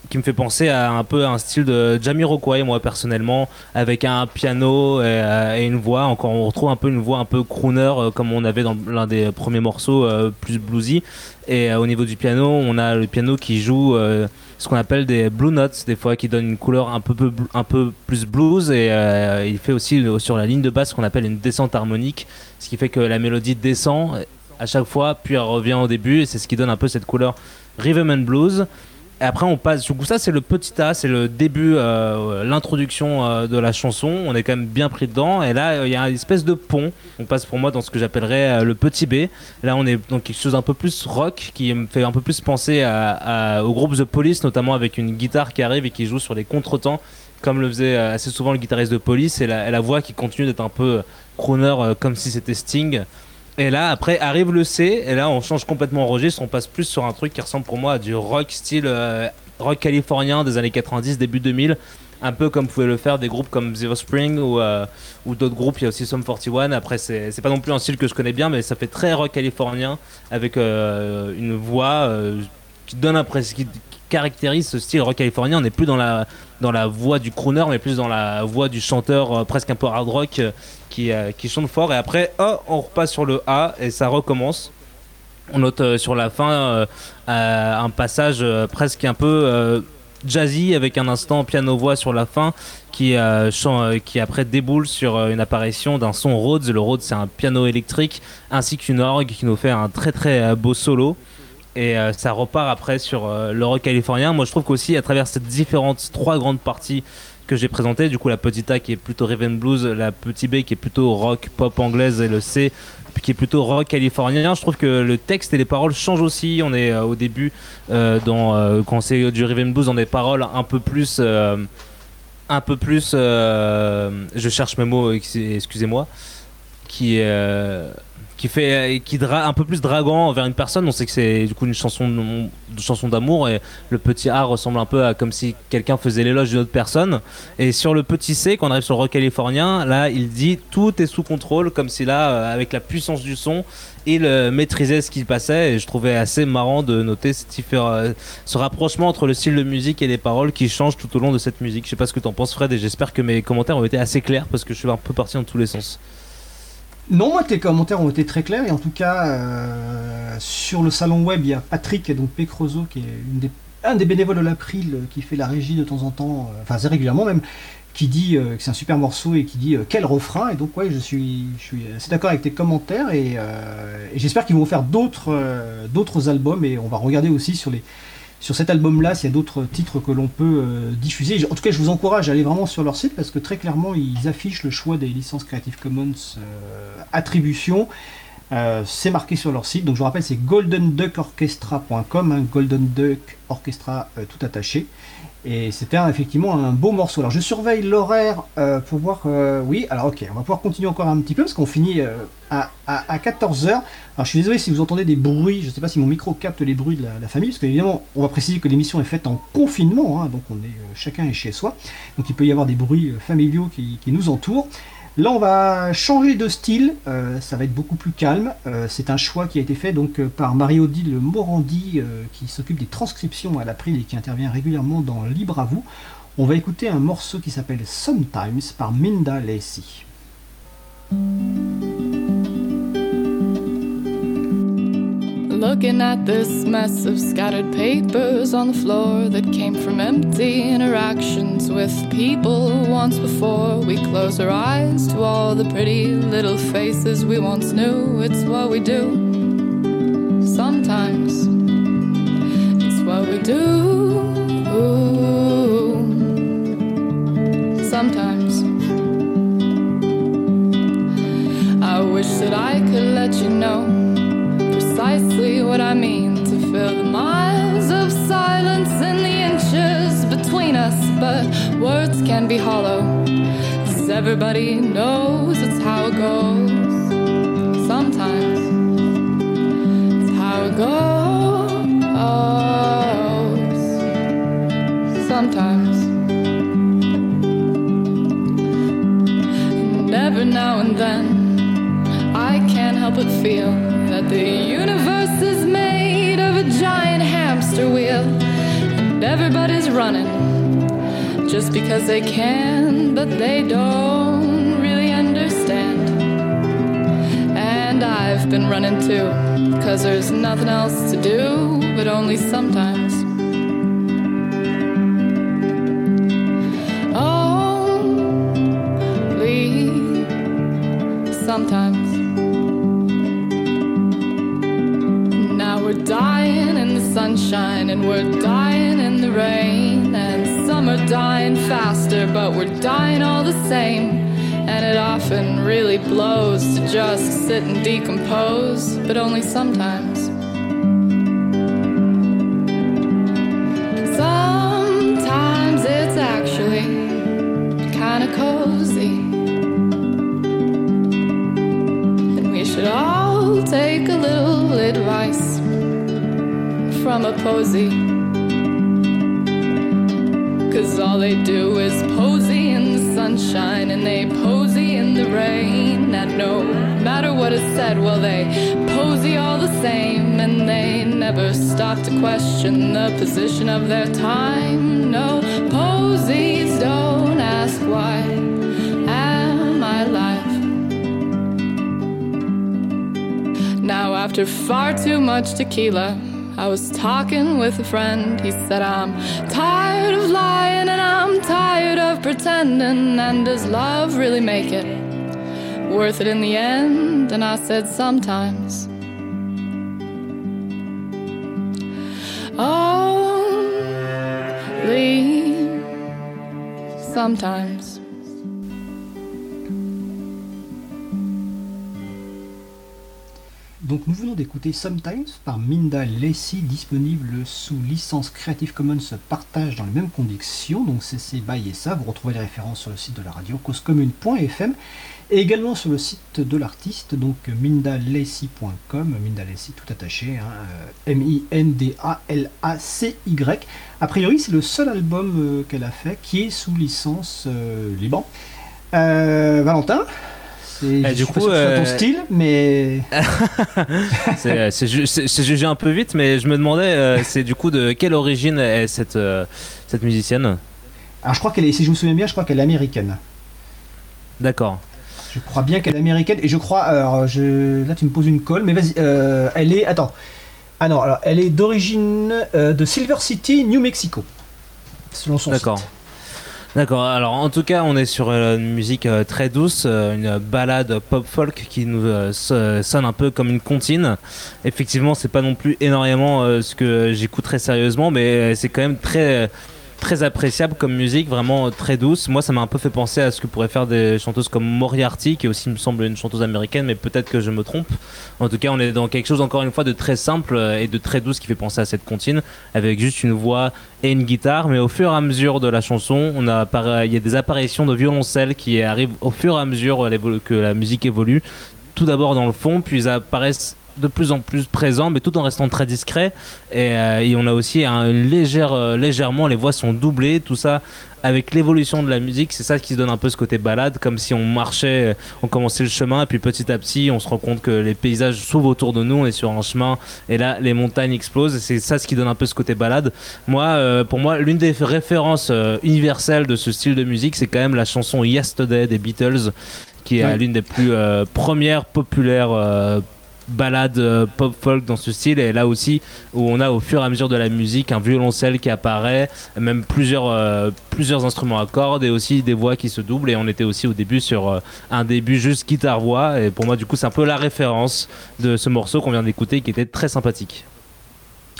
Speaker 3: qui me fait penser à un peu un style de Jamiroquai moi personnellement avec un piano et, une voix. Encore on retrouve un peu une voix un peu crooner comme on avait dans l'un des premiers morceaux plus bluesy. Et au niveau du piano on a le piano qui joue ce qu'on appelle des blue notes des fois qui donne une couleur un peu, plus blues. Et il fait aussi sur la ligne de basse ce qu'on appelle une descente harmonique ce qui fait que la mélodie descend à chaque fois, puis elle revient au début, et c'est ce qui donne un peu cette couleur and blues. Et après, on passe. Ça, c'est le petit A, c'est le début, euh, l'introduction euh, de la chanson. On est quand même bien pris dedans. Et là, il y a une espèce de pont. On passe pour moi dans ce que j'appellerais euh, le petit B. Là, on est dans quelque chose un peu plus rock, qui me fait un peu plus penser au groupe The Police, notamment avec une guitare qui arrive et qui joue sur les contretemps, comme le faisait assez souvent le guitariste de Police, et la, et la voix qui continue d'être un peu crooner euh, comme si c'était Sting. Et là, après, arrive le C, et là, on change complètement de registre. On passe plus sur un truc qui ressemble pour moi à du rock style euh, rock californien des années 90, début 2000. Un peu comme pouvaient le faire des groupes comme Zero Spring ou, euh, d'autres groupes. Il y a aussi Sum 41. Après, c'est pas non plus un style que je connais bien, mais ça fait très rock californien avec une voix qui donne l'impression, qui, caractérise ce style rock californien. On n'est plus dans la, dans la voix du crooner, mais plus dans la voix du chanteur presque un peu hard rock qui, euh, qui chante fort. Et après, oh, on repasse sur le A et ça recommence. On note euh, sur la fin euh, un passage presque un peu jazzy avec un instant piano-voix sur la fin qui, qui après déboule sur une apparition d'un son Rhodes. Le Rhodes, c'est un piano électrique ainsi qu'une orgue qui nous fait un très très beau solo. Et ça repart après sur le rock californien. Moi, je trouve qu'aussi, à travers ces différentes trois grandes parties que j'ai présenté. Du coup, la petite A qui est plutôt Raven Blues, la petite B qui est plutôt rock pop anglaise et le C qui est plutôt rock californien. Je trouve que le texte et les paroles changent aussi. On est euh, au début euh, dans euh, quand c'est du Raven Blues dans des paroles un peu plus un peu plus je cherche mes mots excusez-moi qui qui fait qui dra un peu plus draguant envers une personne. On sait que c'est du coup une chanson de, chanson d'amour et le petit A ressemble un peu à comme si quelqu'un faisait l'éloge d'une autre personne. Et sur le petit C quand on arrive sur le rock californien là il dit tout est sous contrôle comme si là euh, avec la puissance du son il euh, maîtrisait ce qui passait. Et je trouvais assez marrant de noter ce, euh, ce rapprochement entre le style de musique et les paroles qui changent tout au long de cette musique. Je sais pas ce que t'en penses Fred et j'espère que mes commentaires ont été assez clairs parce que je suis un peu parti dans tous les sens
Speaker 1: non, moi tes commentaires ont été très clairs et en tout cas euh, sur le salon web il y a Patrick donc Pécrozo qui est un des bénévoles de l'April euh, qui fait la régie de temps en temps, euh, enfin régulièrement même, qui dit que c'est un super morceau et qui dit quel refrain. Et donc ouais je suis, je assez d'accord avec tes commentaires et, j'espère qu'ils vont faire d'autres albums et on va regarder aussi sur les sur cet album-là, s'il y a d'autres titres que l'on peut euh, diffuser. En tout cas, je vous encourage à aller vraiment sur leur site parce que très clairement, ils affichent le choix des licences Creative Commons euh, attribution. Euh, c'est marqué sur leur site. Donc je vous rappelle, c'est goldenduckorchestra.com, hein, Golden Duck Orchestra tout attaché. Et c'était effectivement un beau morceau. Alors je surveille l'horaire euh, pour voir. Euh, oui, alors ok, on va pouvoir continuer encore un petit peu parce qu'on finit euh, à, 14h. Alors je suis désolé si vous entendez des bruits, je ne sais pas si mon micro capte les bruits de la, famille, parce qu'évidemment, on va préciser que l'émission est faite en confinement, hein, donc chacun est chez soi. Donc il peut y avoir des bruits familiaux qui nous entourent. Là, on va changer de style, euh, ça va être beaucoup plus calme. Euh, c'est un choix qui a été fait donc euh, par Marie-Odile Morandi, qui s'occupe des transcriptions à l'April et qui intervient régulièrement dans Libre à vous. On va écouter un morceau qui s'appelle Sometimes par Minda Lacey.
Speaker 7: Looking at this mess of scattered papers on the floor that came from empty interactions with people once before. We close our eyes to all the pretty little faces we once knew. It's what we do. Sometimes it's what we do. Sometimes I wish that I could let you know precisely what I mean to fill the miles of silence and the inches between us, but words can be hollow. Cause everybody knows it's how it goes. Sometimes it's how it goes. Sometimes. And every now and then, I can't help but feel that the universe is made of a giant hamster wheel. And everybody's running just because they can, but they don't really understand. And I've been running too, cause there's nothing else to do, but only sometimes. And we're dying in the rain. And some are dying faster, but we're dying all the same. And it often really blows to just sit and decompose, but only sometimes. Sometimes it's actually kinda cozy. From a posy. Cause all they do is posy in the sunshine and they posy in the rain. And no matter what is said, well, they posy all the same. And they never stop to question the position of their time. No, posies don't ask why am I alive. Now, after far too much tequila, I was talking with a friend. He said, I'm tired of lying and I'm tired of pretending. And does love really make it worth it in the end? And I said, sometimes. Only sometimes.
Speaker 1: Donc nous venons d'écouter Sometimes par Minda Lacey, disponible sous licence Creative Commons partage dans les mêmes conditions, donc CC BY et ça. Vous retrouvez les références sur le site de la radio causecommune.fm et également sur le site de l'artiste, donc mindalacy.com, Minda Lacey tout attaché, hein, euh, M-I-N-D-A-L-A-C-Y. A priori, c'est le seul album euh, qu'elle a fait qui est sous licence euh, Liban. Valentin?
Speaker 3: Et
Speaker 1: je
Speaker 3: du coup,
Speaker 1: ton
Speaker 3: euh,
Speaker 1: style, mais
Speaker 3: C'est c'est jugé un peu vite, mais je me demandais, euh, c'est du coup de quelle origine est cette, euh, cette musicienne?
Speaker 1: Alors je crois qu'elle est, si je me souviens bien, je crois qu'elle est américaine.
Speaker 3: D'accord.
Speaker 1: Je crois bien qu'elle est américaine et je crois. Alors, je, là, tu me poses une colle, mais vas-y. euh, elle est. Attends. Ah non, alors, elle est d'origine euh, de Silver City, New Mexico. Selon son
Speaker 3: D'accord. D'accord, alors en tout cas on est sur euh, une musique euh, très douce, euh, une balade pop-folk qui nous so- sonne un peu comme une comptine. Effectivement c'est pas non plus énormément ce que j'écoute très sérieusement mais c'est quand même très très appréciable comme musique, vraiment euh, très douce. Moi ça m'a un peu fait penser à ce que pourraient faire des chanteuses comme Moriarty qui aussi me semble une chanteuse américaine mais peut-être que je me trompe. En tout cas on est dans quelque chose encore une fois de très simple euh, et de très douce qui fait penser à cette comptine avec juste une voix et une guitare, mais au fur et à mesure de la chanson, il y a des apparitions de violoncelle qui arrivent au fur et à mesure euh, que la musique évolue. Tout d'abord dans le fond, puis apparaissent de plus en plus présents, mais tout en restant très discrets. Et, euh, et on a aussi un légère, euh, légèrement, les voix sont doublées, tout ça avec l'évolution de la musique, c'est ça qui se donne un peu ce côté balade, comme si on marchait, euh, on commençait le chemin, et puis petit à petit, on se rend compte que les paysages s'ouvrent autour de nous, on est sur un chemin, et là, les montagnes explosent, et c'est ça ce qui donne un peu ce côté balade. Moi, euh, pour moi, l'une des références euh, universelles de ce style de musique, c'est quand même la chanson Yesterday des Beatles, qui est l'une des plus euh, premières populaires balade euh, pop folk dans ce style. Et là aussi où on a au fur et à mesure de la musique un violoncelle qui apparaît même plusieurs euh, plusieurs instruments à cordes et aussi des voix qui se doublent. Et on était aussi au début sur euh, un début juste guitare voix et pour moi du coup c'est un peu la référence de ce morceau qu'on vient d'écouter qui était très sympathique.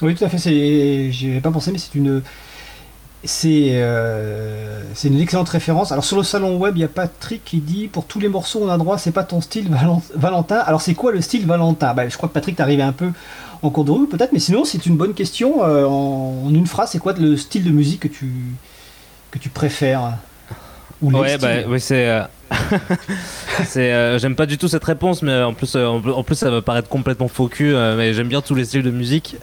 Speaker 1: Oui tout à fait c'est j'y avais pas pensé mais c'est une c'est euh, c'est une excellente référence. Alors sur le salon web, il y a Patrick qui dit pour tous les morceaux on a droit, c'est pas ton style Valentin. Alors c'est quoi le style Valentin? Bah, Je crois que Patrick t'arrivait un peu en cours de route peut-être, mais sinon c'est une bonne question. Euh, en, une phrase, c'est quoi le style de musique que tu, que tu préfères?
Speaker 3: Ou ouais, bah, oui, c'est. Euh, c'est j'aime pas du tout cette réponse, mais en plus, en, plus ça va paraître complètement faux cul, mais j'aime bien tous les styles de musique.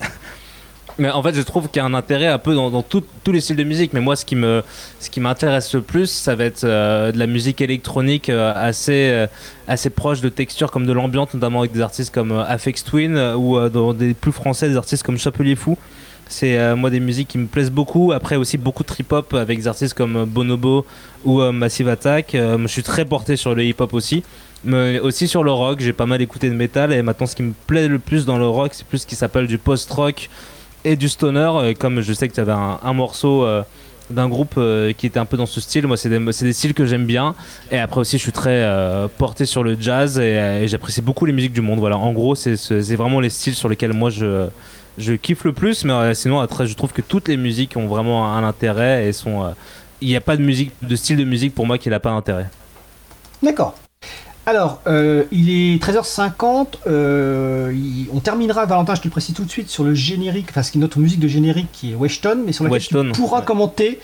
Speaker 3: Mais en fait, je trouve qu'il y a un intérêt un peu dans, tous les styles de musique. Mais moi, ce qui me, ce qui m'intéresse le plus, ça va être euh, de la musique électronique euh, assez, euh, assez proche de textures comme de l'ambiance, notamment avec des artistes comme Afex Twin ou dans des plus français, des artistes comme Chapelier Fou. C'est moi des musiques qui me plaisent beaucoup. Après aussi beaucoup de trip-hop avec des artistes comme Bonobo ou Massive Attack. je suis très porté sur le hip-hop aussi mais aussi sur le rock. J'ai pas mal écouté de métal et maintenant ce qui me plaît le plus dans le rock, c'est plus ce qui s'appelle du post-rock et du stoner. comme je sais que tu avais un, morceau euh, d'un groupe euh, qui était un peu dans ce style, moi c'est des, styles que j'aime bien. Et après aussi, je suis très euh, porté sur le jazz et, j'apprécie beaucoup les musiques du monde. Voilà, en gros, c'est vraiment les styles sur lesquels moi je, kiffe le plus. Mais sinon, après, je trouve que toutes les musiques ont vraiment un intérêt et sont. Il n'y a pas de musique, de style de musique pour moi qui n'a pas d'intérêt.
Speaker 1: D'accord. Alors, euh, il est 13h50. Euh, on terminera, Valentin, je te le précise tout de suite, sur le générique, enfin, c'est notre musique de générique qui est Weston, mais sur laquelle tu pourras commenter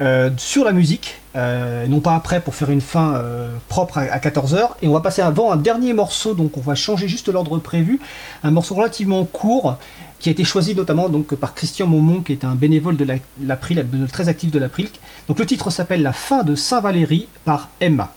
Speaker 1: euh, sur la musique, non pas après pour faire une fin propre à, 14h. Et on va passer avant un dernier morceau, donc on va changer juste l'ordre prévu. Un morceau relativement court qui a été choisi notamment donc, par Christian Momont, qui est un bénévole de l'April, très actif de l'April. Donc le titre s'appelle La fin de Saint-Valéry par Emma.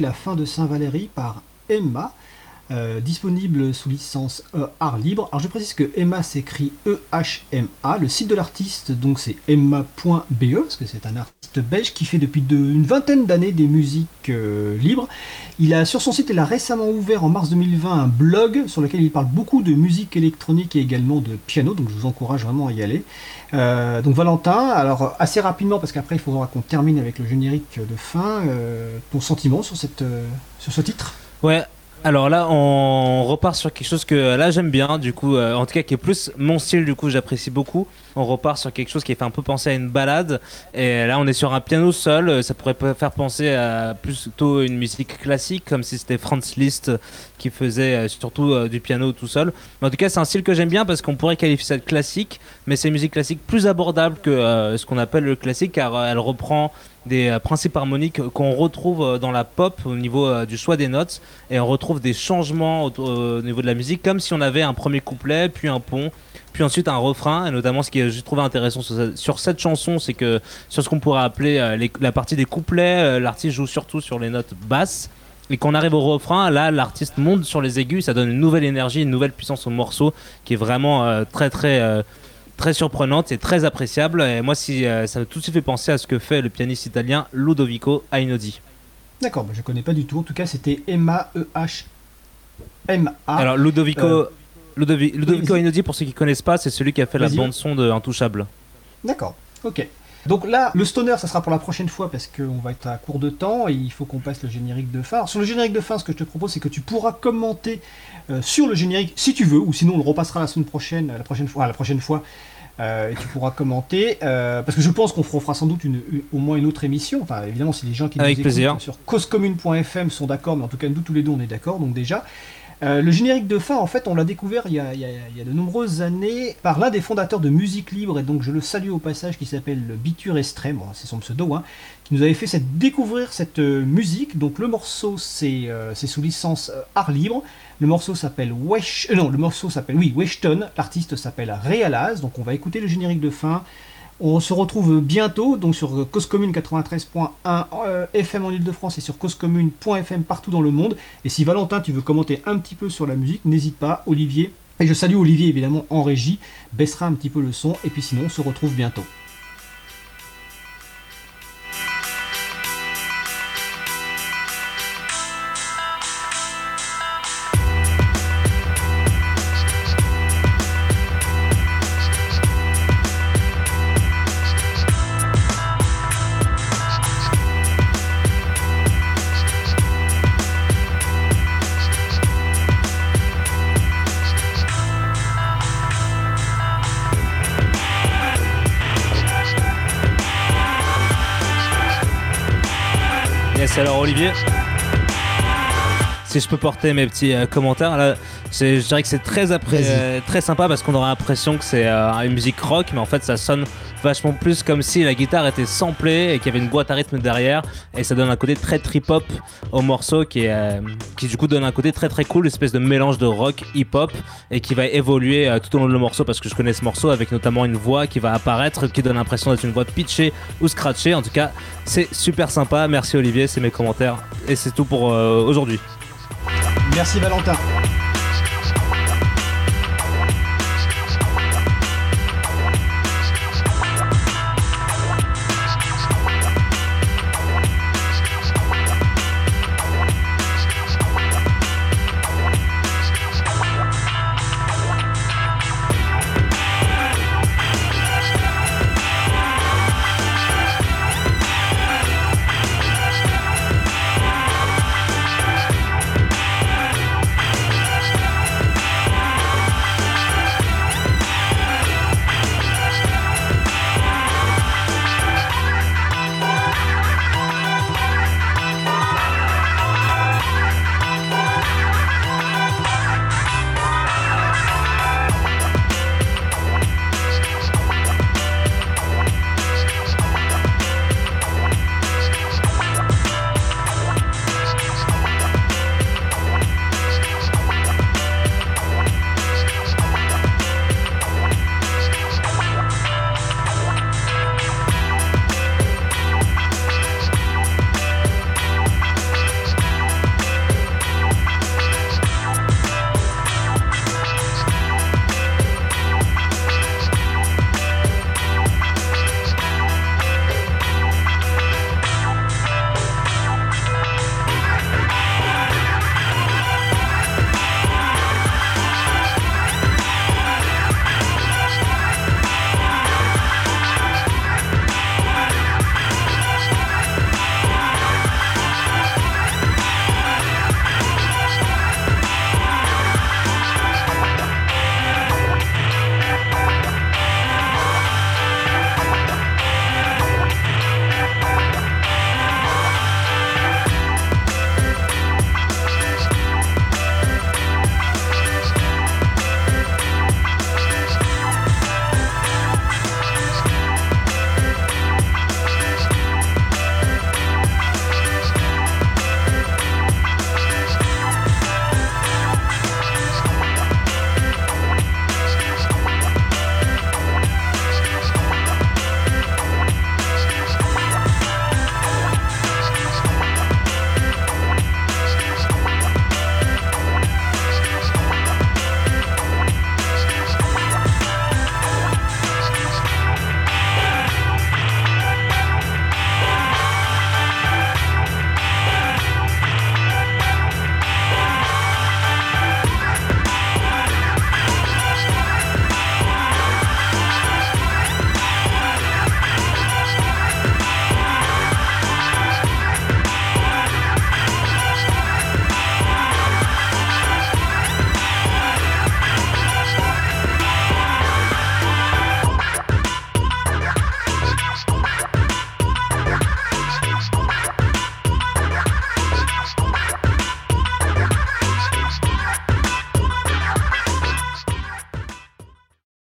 Speaker 1: La fin de Saint-Valéry par Emma, euh, disponible sous licence e art libre. Alors je précise que Emma s'écrit E-H-M-A. Le site de l'artiste, donc c'est emma.be, parce que c'est un artiste belge qui fait depuis une vingtaine d'années des musiques euh, libres. Il a sur son site, il a récemment ouvert en mars 2020 un blog sur lequel il parle beaucoup de musique électronique et également de piano, donc je vous encourage vraiment à y aller. Euh, donc Valentin, alors assez rapidement parce qu'après il faudra qu'on termine avec le générique de fin. Euh, ton sentiment sur cette euh, sur ce titre?
Speaker 3: Ouais. Alors là, on repart sur quelque chose que là j'aime bien, du coup, euh, en tout cas qui est plus mon style, du coup j'apprécie beaucoup. On repart sur quelque chose qui fait un peu penser à une balade, et là on est sur un piano seul. euh, Ça pourrait faire penser à plutôt une musique classique, comme si c'était Franz Liszt qui faisait euh, surtout euh, du piano tout seul. Mais en tout cas, c'est un style que j'aime bien parce qu'on pourrait qualifier ça de classique, mais c'est une musique classique plus abordable que euh, ce qu'on appelle le classique, car euh, elle reprend des euh, principes harmoniques qu'on retrouve euh, dans la pop au niveau euh, du choix des notes. Et on retrouve des changements au, au niveau de la musique comme si on avait un premier couplet puis un pont puis ensuite un refrain. Et notamment ce que j'ai trouvé intéressant sur, ce- sur cette chanson c'est que sur ce qu'on pourrait appeler la partie des couplets l'artiste joue surtout sur les notes basses. Et qu'on arrive au refrain, là l'artiste monte sur les aigus, ça donne une nouvelle énergie, une nouvelle puissance au morceau qui est vraiment très très très surprenante et très appréciable. Et moi, si, euh, ça m'a tout de suite fait penser à ce que fait le pianiste italien Ludovico Einaudi.
Speaker 1: D'accord, bah, je connais pas du tout. En tout cas, c'était M-A-E-H. M-A.
Speaker 3: Alors Ludovico,
Speaker 1: euh,
Speaker 3: Ludovi- Ludovico. Einaudi, pour ceux qui connaissent pas, c'est celui qui a fait la
Speaker 1: Vas-y.
Speaker 3: bande son de Intouchable.
Speaker 1: D'accord, ok. Donc là, le stoner, ça sera pour la prochaine fois parce qu'on va être à court de temps et il faut qu'on passe le générique de fin. Alors, sur le générique de fin, ce que je te propose, c'est que tu pourras commenter euh, sur le générique si tu veux, ou sinon on le repassera la semaine prochaine, la prochaine fois, ah, la prochaine fois, euh, et tu pourras commenter euh, parce que je pense qu'on fera, sans doute une, une- au moins une autre émission. Enfin, évidemment, si les gens qui
Speaker 3: Avec
Speaker 1: nous
Speaker 3: plaisir.
Speaker 1: écoutent sur causecommune.fm sont d'accord, mais en tout cas, nous tous les deux, on est d'accord. Donc déjà. Euh, le générique de fin, en fait, on l'a découvert il y, a, de nombreuses années par l'un des fondateurs de Musique Libre, et donc je le salue au passage, qui s'appelle Biture Extrême, bon, c'est son pseudo, hein, qui nous avait fait découvrir cette euh, musique. Donc le morceau, c'est euh, sous licence art libre. Le morceau s'appelle Wesh... non, le morceau s'appelle, oui, Weshton. L'artiste s'appelle Realaz. Donc on va écouter le générique de fin. On se retrouve bientôt donc sur Cause Commune 93.1 euh, FM en Ile-de-France et sur causecommune.fm partout dans le monde. Et si Valentin, tu veux commenter un petit peu sur la musique, n'hésite pas, Olivier. Et je salue Olivier évidemment en régie, baissera un petit peu le son. Et puis sinon, on se retrouve bientôt.
Speaker 3: Si je peux porter mes petits euh, commentaires, là, je dirais que c'est très, euh, très sympa parce qu'on aura l'impression que c'est euh, une musique rock, mais en fait ça sonne vachement plus comme si la guitare était samplée et qu'il y avait une boîte à rythme derrière, et ça donne un côté très trip-hop au morceau qui, est, euh, qui du coup donne un côté très très cool, espèce de mélange de rock, hip-hop, et qui va évoluer tout au long de le morceau parce que je connais ce morceau avec notamment une voix qui va apparaître, qui donne l'impression d'être une voix pitchée ou scratchée. En tout cas, c'est super sympa. Merci Olivier, c'est mes commentaires, et c'est tout pour aujourd'hui.
Speaker 1: Merci Valentin.